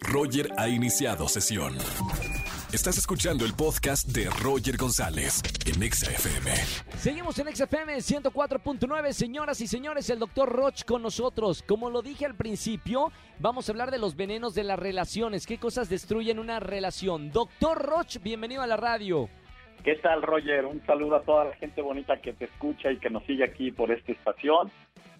Roger ha iniciado sesión. Estás escuchando el podcast de Roger González en Exa FM. Seguimos en XFM 104.9, señoras y señores, el doctor Roch con nosotros. Como lo dije al principio, vamos a hablar de los venenos de las relaciones, qué cosas destruyen una relación. Doctor Roch, bienvenido a la radio. ¿Qué tal, Roger? Un saludo a toda la gente bonita que te escucha y que nos sigue aquí por esta estación.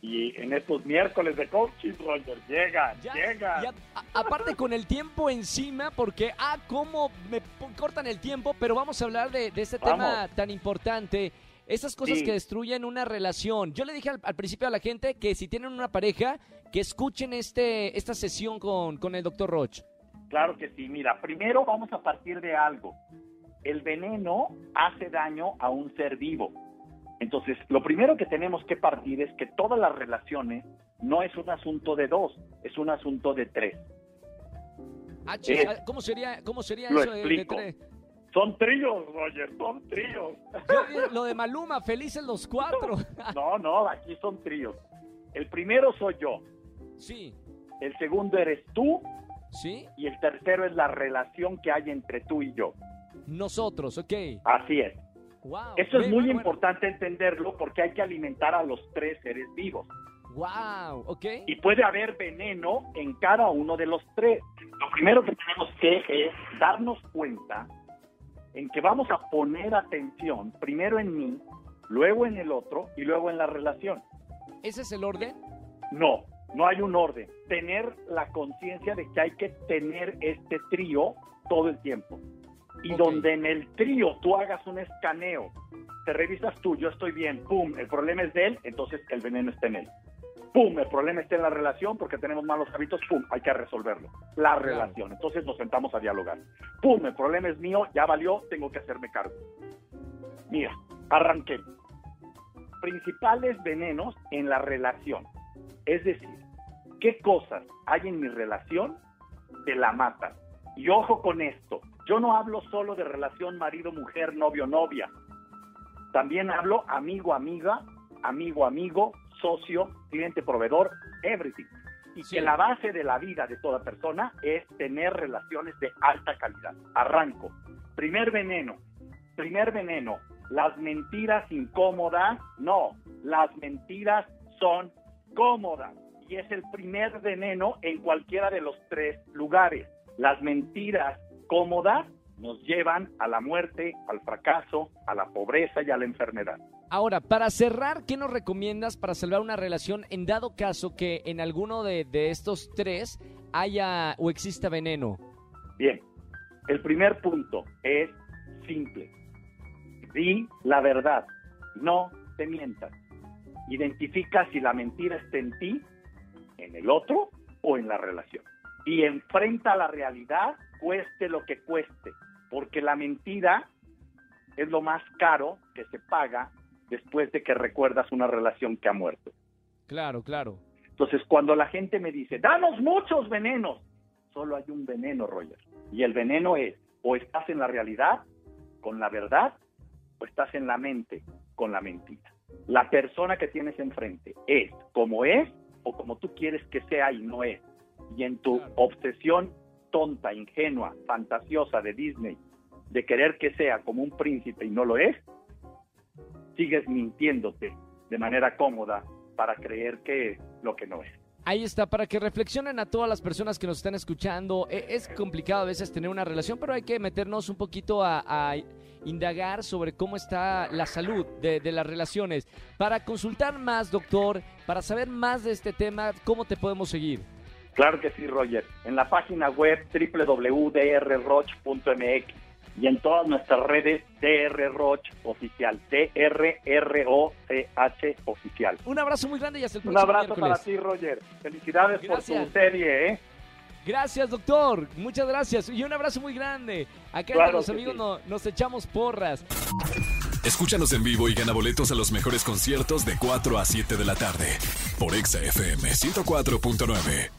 Y en estos miércoles de coaching, Roger, llega, Ya- llega. ya- a- aparte con el tiempo encima, porque, ah, cómo me cortan el tiempo, pero vamos a hablar de, de este tema tan importante. Esas cosas Sí. que destruyen una relación. Yo le dije al, al principio a la gente que si tienen una pareja, que escuchen este, esta sesión con, con el doctor Roch. Claro que sí. Mira, primero vamos a partir de algo. El veneno hace daño a un ser vivo. Entonces, lo primero que tenemos que partir es que todas las relaciones no es un asunto de dos, es un asunto de tres. Ah, Eh, ah, ¿Cómo sería, cómo sería lo eso de- de explico. tres? Son tríos, Roger, son tríos. Di- Lo de Maluma, felices los cuatro. No, no, aquí son tríos. El primero soy yo, sí, el segundo eres tú sí, y el tercero es la relación que hay entre tú y yo. Nosotros, ok. Así es. Wow. Eso es muy bueno, importante entenderlo porque hay que alimentar a los tres seres vivos. Wow, ok. Y puede haber veneno en cada uno de los tres. Lo primero que tenemos que es darnos cuenta en que vamos a poner atención primero en mí, luego en el otro y luego en la relación. ¿Ese es el orden? No, no hay un orden. Tener la conciencia de que hay que tener este trío todo el tiempo. Y Ok. donde en el trío tú hagas un escaneo, te revisas tú, yo estoy bien, pum, el problema es de él, entonces el veneno está en él. Pum, el problema está en la relación porque tenemos malos hábitos, pum, hay que resolverlo. La relación, entonces nos sentamos a dialogar. Pum, el problema es mío, ya valió, tengo que hacerme cargo. Mira, arranqué. Principales venenos en la relación. Es decir, ¿qué cosas hay en mi relación que la matan? Y ojo con esto, yo no hablo solo de relación marido-mujer, novio-novia. También hablo amigo-amiga, amigo-amigo, socio, cliente-proveedor, everything. Y Sí. que la base de la vida de toda persona es tener relaciones de alta calidad. Arranco. Primer veneno. Primer veneno. Las mentiras incómodas, no. Las mentiras son cómodas. Y es el primer veneno en cualquiera de los tres lugares. Las mentiras cómodas nos llevan a la muerte, al fracaso, a la pobreza y a la enfermedad. Ahora, para cerrar, ¿qué nos recomiendas para salvar una relación en dado caso que en alguno de, de estos tres haya o exista veneno? Bien, el primer punto es simple. Di la verdad, no te mientas. Identifica si la mentira está en ti, en el otro o en la relación. Y enfrenta la realidad, cueste lo que cueste, porque la mentira es lo más caro que se paga después de que recuerdas una relación que ha muerto. Claro, claro. Entonces, cuando la gente me dice, danos muchos venenos, solo hay un veneno, Roger. Y el veneno es, o estás en la realidad, con la verdad, o estás en la mente, con la mentira. La persona que tienes enfrente es como es o como tú quieres que sea y no es. Y en tu obsesión tonta, ingenua, fantasiosa de Disney, de querer que sea como un príncipe y no lo es, sigues mintiéndote de manera cómoda para creer que es lo que no es. Ahí está, para que reflexionen a todas las personas que nos están escuchando. E- Es complicado a veces tener una relación, pero hay que meternos un poquito a, indagar sobre cómo está la salud de las relaciones. Para consultar más, doctor, para saber más de este tema, ¿cómo te podemos seguir? Claro que sí, Roger. En la página web www.drroch.mx y en todas nuestras redes drroch oficial, D-R-R-O-C-H oficial. Un abrazo muy grande y hasta el Un próximo abrazo para ti, Roger. Felicidades Gracias. por tu serie, ¿eh? Gracias, doctor. Muchas gracias. Y un abrazo muy grande. Acá Claro entre los amigos sí. no- nos echamos porras. Escúchanos en vivo y gana boletos a los mejores conciertos de 4 a 7 de la tarde por Exa FM 104.9.